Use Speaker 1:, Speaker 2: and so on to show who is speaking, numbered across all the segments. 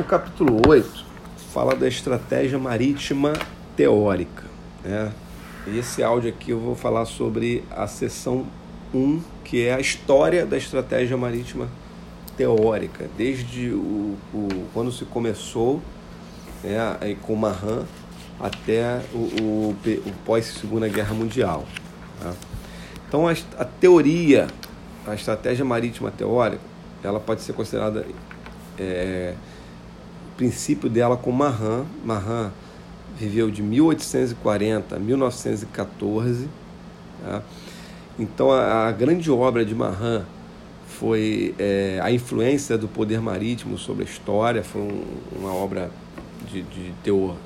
Speaker 1: O capítulo 8 fala da estratégia marítima teórica. Né? E esse áudio aqui eu vou falar sobre a seção 1, que é a história da estratégia marítima teórica, desde o, o quando se começou né, com Mahan até o, o, o pós-segunda guerra mundial. Tá? Então a, a teoria, a estratégia marítima teórica, ela pode ser considerada é, princípio dela com Mahan. Mahan viveu de 1840 a 1914. Tá? Então a, a, grande obra de Mahan foi é, a influência do poder marítimo sobre a história. Foi um, uma obra de, de teor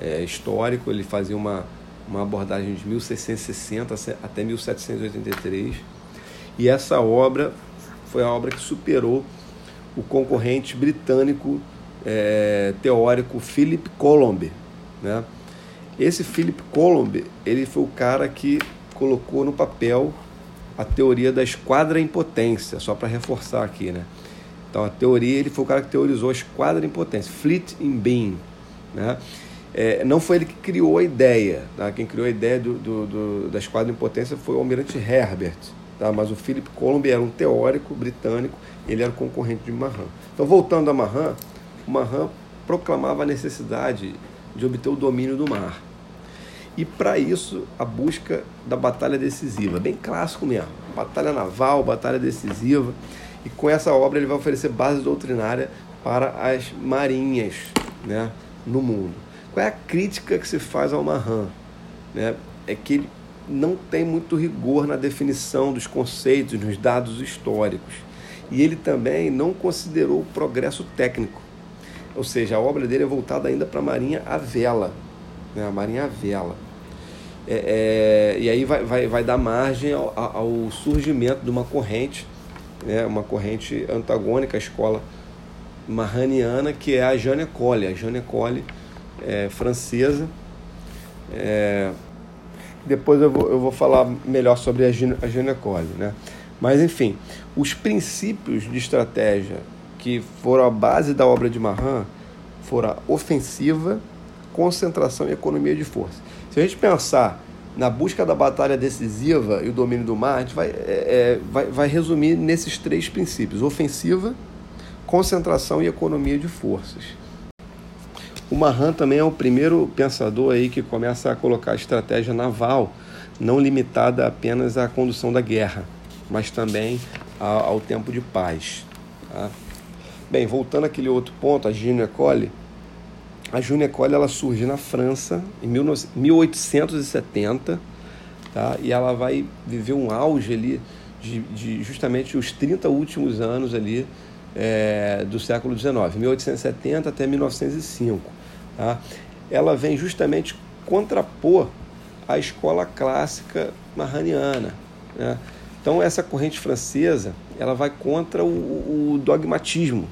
Speaker 1: é, histórico. Ele fazia uma, uma abordagem de 1660 até 1783. E essa obra foi a obra que superou o concorrente britânico é, teórico Philip Colomb. Né? Esse Philip Colomb ele foi o cara que colocou no papel a teoria da esquadra impotência, só para reforçar aqui, né? Então a teoria, ele foi o cara que teorizou a esquadra impotência, Fleet in Being, né? É, não foi ele que criou a ideia, tá? quem criou a ideia do, do, do, da esquadra impotência foi o almirante Herbert, tá? mas o Philip Colomb era um teórico britânico, ele era concorrente de Mahan. Então voltando a Mahan, Mahan proclamava a necessidade de obter o domínio do mar. E para isso, a busca da batalha decisiva, bem clássico mesmo, batalha naval, batalha decisiva. E com essa obra ele vai oferecer base doutrinária para as marinhas né, no mundo. Qual é a crítica que se faz ao Mahan? Né? É que ele não tem muito rigor na definição dos conceitos, nos dados históricos. E ele também não considerou o progresso técnico. Ou seja, a obra dele é voltada ainda para a marinha à vela. Né? A marinha à vela. É, é, e aí vai, vai, vai dar margem ao, ao surgimento de uma corrente, né? uma corrente antagônica à escola marraniana, que é a Jeanne Colli. A Jeanne Colli é, francesa. É, depois eu vou, eu vou falar melhor sobre a, Jeanne Colli, né? Mas, enfim, os princípios de estratégia que foram a base da obra de Mahan foram a ofensiva, concentração e economia de força. Se a gente pensar na busca da batalha decisiva e o domínio do mar, a gente vai, é, é vai, vai resumir nesses três princípios: ofensiva, concentração e economia de forças. O Mahan também é o primeiro pensador aí que começa a colocar a estratégia naval não limitada apenas à condução da guerra, mas também ao tempo de paz. Tá? Bem, voltando àquele outro ponto, a Ginecole, a Ginecole ela surge na França em 1870, tá? e ela vai viver um auge ali de, de justamente os 30 últimos anos ali é, do século XIX, 1870 até 1905 tá? ela vem justamente contrapor a escola clássica marraniana. Né? Então essa corrente francesa ela vai contra o, o, dogmatismo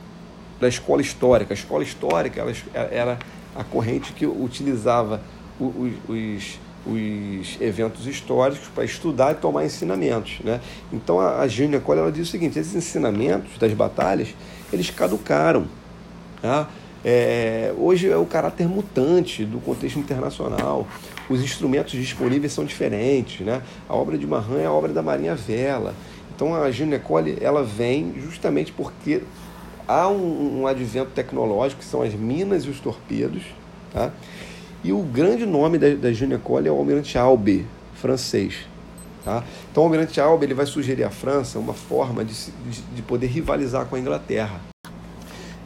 Speaker 1: da escola histórica. A escola histórica ela era a corrente que utilizava os, os, os eventos históricos para estudar e tomar ensinamentos. Né? Então a, a Jeanne ela diz o seguinte: esses ensinamentos das batalhas eles caducaram. Tá? É, hoje é o caráter mutante do contexto internacional. Os instrumentos disponíveis são diferentes. Né? A obra de Mahan é a obra da Marinha Vela. Então a Ginecole ela vem justamente porque há um, um, advento tecnológico, que são as minas e os torpedos. Tá? E o grande nome da, da Ginecole é o Almirante Albe, francês. Tá? Então o Almirante Albe ele vai sugerir à França uma forma de, de, de poder rivalizar com a Inglaterra.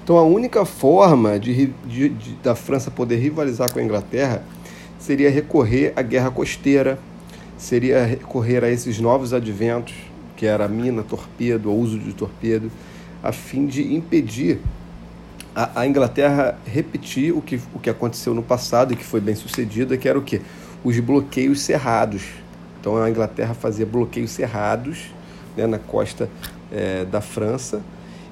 Speaker 1: Então a única forma de, de, de, da França poder rivalizar com a Inglaterra seria recorrer à guerra costeira, seria recorrer a esses novos adventos, que era mina, torpedo, o uso de torpedo, a fim de impedir a, a, Inglaterra repetir o que, o que aconteceu no passado e que foi bem sucedido, que era o quê? Os bloqueios cerrados. Então a Inglaterra fazia bloqueios cerrados né, na costa é, da França,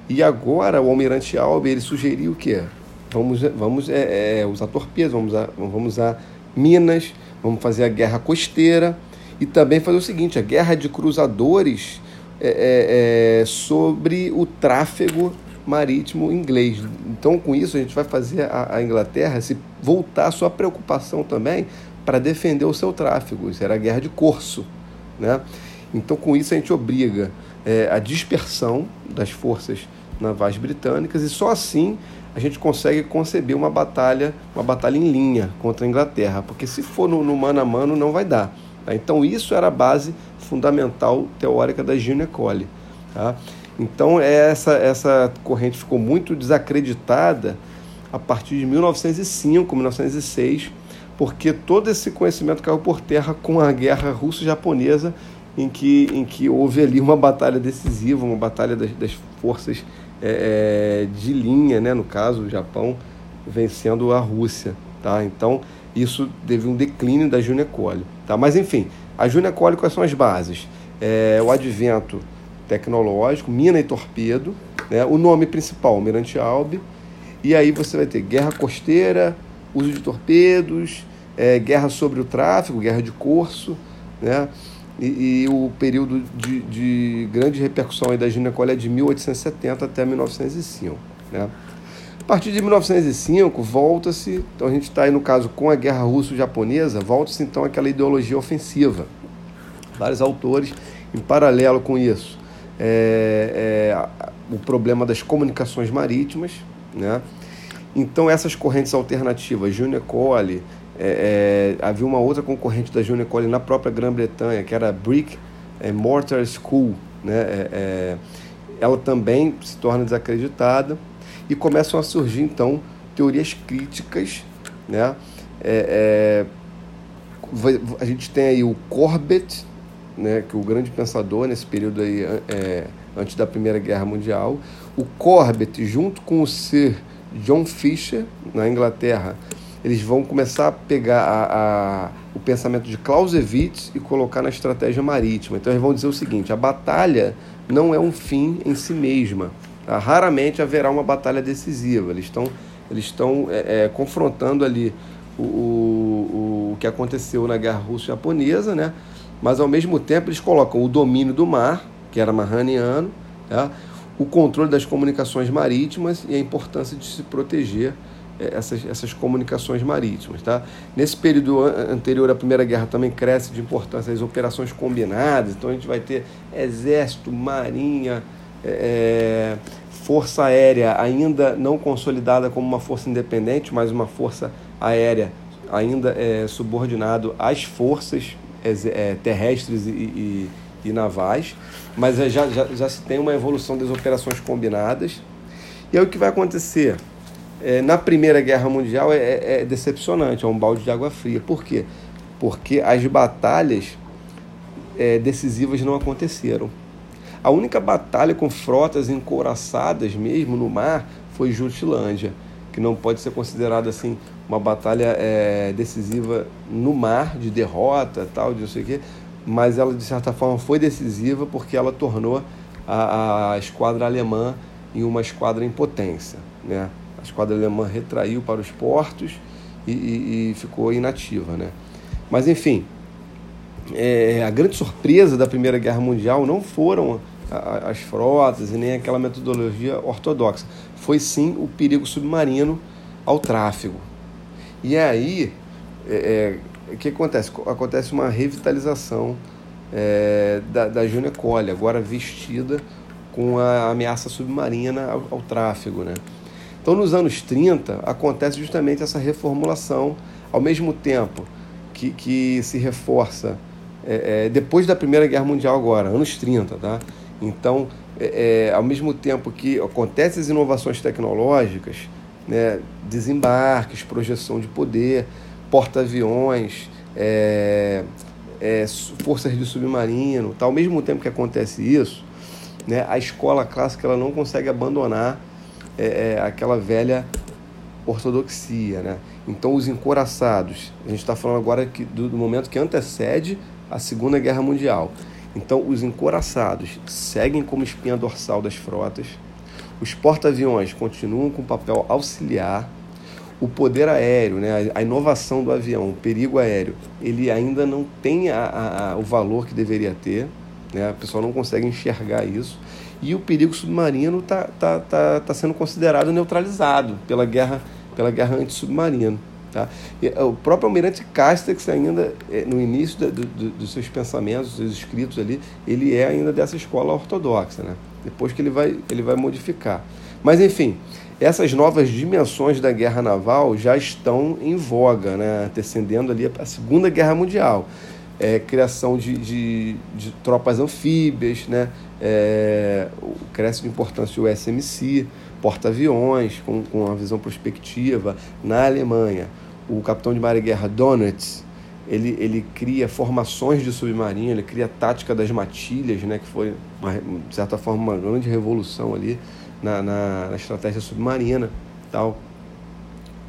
Speaker 1: e agora o Almirante Albe ele sugeriu o quê? Vamos, vamos é, é, usar torpedos, vamos usar, vamos usar minas, vamos fazer a guerra costeira e também fazer o seguinte: a guerra de cruzadores é, é, é sobre o tráfego marítimo inglês. Então, com isso, a gente vai fazer a, a Inglaterra se voltar a sua preocupação também para defender o seu tráfego. Isso era a guerra de corso. Né? Então, com isso, a gente obriga é, a dispersão das forças navais britânicas e só assim a gente consegue conceber uma batalha, uma batalha em linha contra a Inglaterra, porque se for no, no mano a mano não vai dar. Tá? Então isso era a base fundamental teórica da Ginecole. Tá? Então essa, essa corrente ficou muito desacreditada a partir de 1905, 1906, porque todo esse conhecimento caiu por terra com a guerra russo-japonesa, em que, em que houve ali uma batalha decisiva, uma batalha das, das forças é, é, de linha, né, no caso, o Japão vencendo a Rússia. Tá? Então, isso teve um declínio da Junecole. Tá? Mas, enfim, a Junecole, quais são as bases? É, o advento tecnológico, mina e torpedo, né? o nome principal, Almirante Albi, e aí você vai ter guerra costeira, uso de torpedos, é, guerra sobre o tráfego, guerra de corso, né? e, e o período de, de, grande repercussão aí da ginecologia é de 1870 até 1905. Né? A partir de 1905, volta-se, então a gente está aí no caso com a guerra russo-japonesa, volta-se então aquela ideologia ofensiva. Vários autores, em paralelo com isso, é, é, o problema das comunicações marítimas, né? Então essas correntes alternativas, Junior Cole, é, é, havia uma outra concorrente da Junior College na própria Grã-Bretanha, que era a Brick é, Mortar School. Né? É, é, ela também se torna desacreditada e começam a surgir, então, teorias críticas. Né? É, a gente tem aí o Corbett, né, que é o grande pensador nesse período aí, antes da Primeira Guerra Mundial. O Corbett, junto com o Sir John Fisher, na Inglaterra, eles vão começar a pegar a, a, o pensamento de Clausewitz e colocar na estratégia marítima. Então eles vão dizer o seguinte: a batalha não é um fim em si mesma. Tá? Raramente haverá uma batalha decisiva. Eles estão eles estão é, é, confrontando ali o, o, o que aconteceu na guerra russo-japonesa, né? mas ao mesmo tempo eles colocam o domínio do mar, que era mahaniano, tá? o controle das comunicações marítimas e a importância de se proteger é, essas, essas comunicações marítimas. Tá? Nesse período anterior à Primeira Guerra também cresce de importância as operações combinadas, então a gente vai ter exército, marinha, é, é, força aérea ainda não consolidada como uma força independente, mas uma força aérea ainda é, subordinado às forças é, terrestres e, e, e, navais, mas já, já, já se tem uma evolução das operações combinadas. E aí o que vai acontecer? é, na Primeira Guerra Mundial é, é, é, decepcionante, é um balde de água fria. Por quê? Porque as batalhas é, decisivas não aconteceram. A única batalha com frotas encouraçadas mesmo no mar foi Jutlândia, que não pode ser considerada assim uma batalha é, decisiva no mar, de derrota, tal, de não sei o quê, mas ela de certa forma foi decisiva porque ela tornou a, a esquadra alemã em uma esquadra em potência, né? a esquadra alemã retraiu para os portos e, e, e ficou inativa. Né? Mas, enfim, é, a grande surpresa da Primeira Guerra Mundial não foram as frotas e nem aquela metodologia ortodoxa, foi sim o perigo submarino ao tráfego. E aí, é, é, o que acontece? Acontece uma revitalização é, da, da Junecole, agora vestida com a ameaça submarina ao, ao tráfego. Né? Então, nos anos 30, acontece justamente essa reformulação, ao mesmo tempo que, que se reforça é, é, depois da Primeira Guerra Mundial, agora, anos 30, tá? Então, é, é, ao mesmo tempo que acontecem as inovações tecnológicas, né, desembarques, projeção de poder, porta-aviões, é, é, forças de submarino, tá? ao mesmo tempo que acontece isso, né, a escola clássica ela não consegue abandonar é, é aquela velha ortodoxia, né? Então os encoraçados, a gente está falando agora que, do, do, momento que antecede a Segunda Guerra Mundial. Então os encoraçados seguem como espinha dorsal das frotas, os porta-aviões continuam com papel auxiliar, o poder aéreo, né, a inovação do avião, o perigo aéreo, ele ainda não tem a, a, a, o valor que deveria ter, né? a pessoa não consegue enxergar isso. e o perigo submarino está tá, tá, tá sendo considerado neutralizado pela guerra, pela guerra antissubmarina. Tá? E, o próprio Almirante Castex ainda, é, no início do, do, dos seus pensamentos, dos seus escritos ali, ele é ainda dessa escola ortodoxa, né? depois que ele vai, ele vai modificar. Mas, enfim, essas novas dimensões da guerra naval já estão em voga, né? antecedendo ali a Segunda Guerra Mundial. É, criação de, de, de, tropas anfíbias, né? É, cresce de importância o SMC, porta-aviões com, com uma visão prospectiva na Alemanha. O capitão de mar e guerra Donitz, ele, ele cria formações de submarino, ele cria a tática das matilhas, né, que foi, uma, de certa forma, uma grande revolução ali na, na, na estratégia submarina. tal.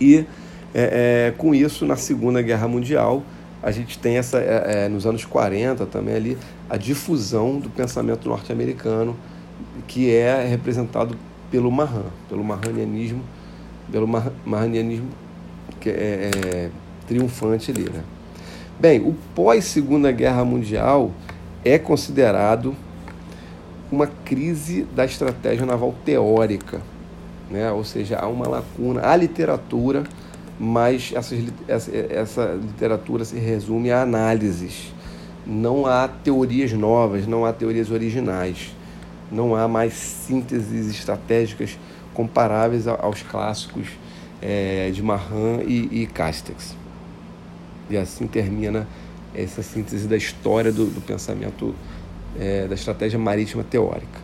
Speaker 1: E é, é, com isso, na Segunda Guerra Mundial, a gente tem essa, é, é nos anos 40 também ali, a difusão do pensamento norte-americano, que é representado pelo Mahan, pelo Mahanianismo, pelo Mahanianismo que é, é triunfante ali, né? Bem, o pós-Segunda Guerra Mundial é considerado uma crise da estratégia naval teórica, né? ou seja, há uma lacuna, há literatura, mas essa, essa literatura se resume a análises. Não há teorias novas, não há teorias originais, não há mais sínteses estratégicas comparáveis aos clássicos é, de Mahan e, e Castex. E assim termina essa síntese da história do, do pensamento é, da estratégia marítima teórica.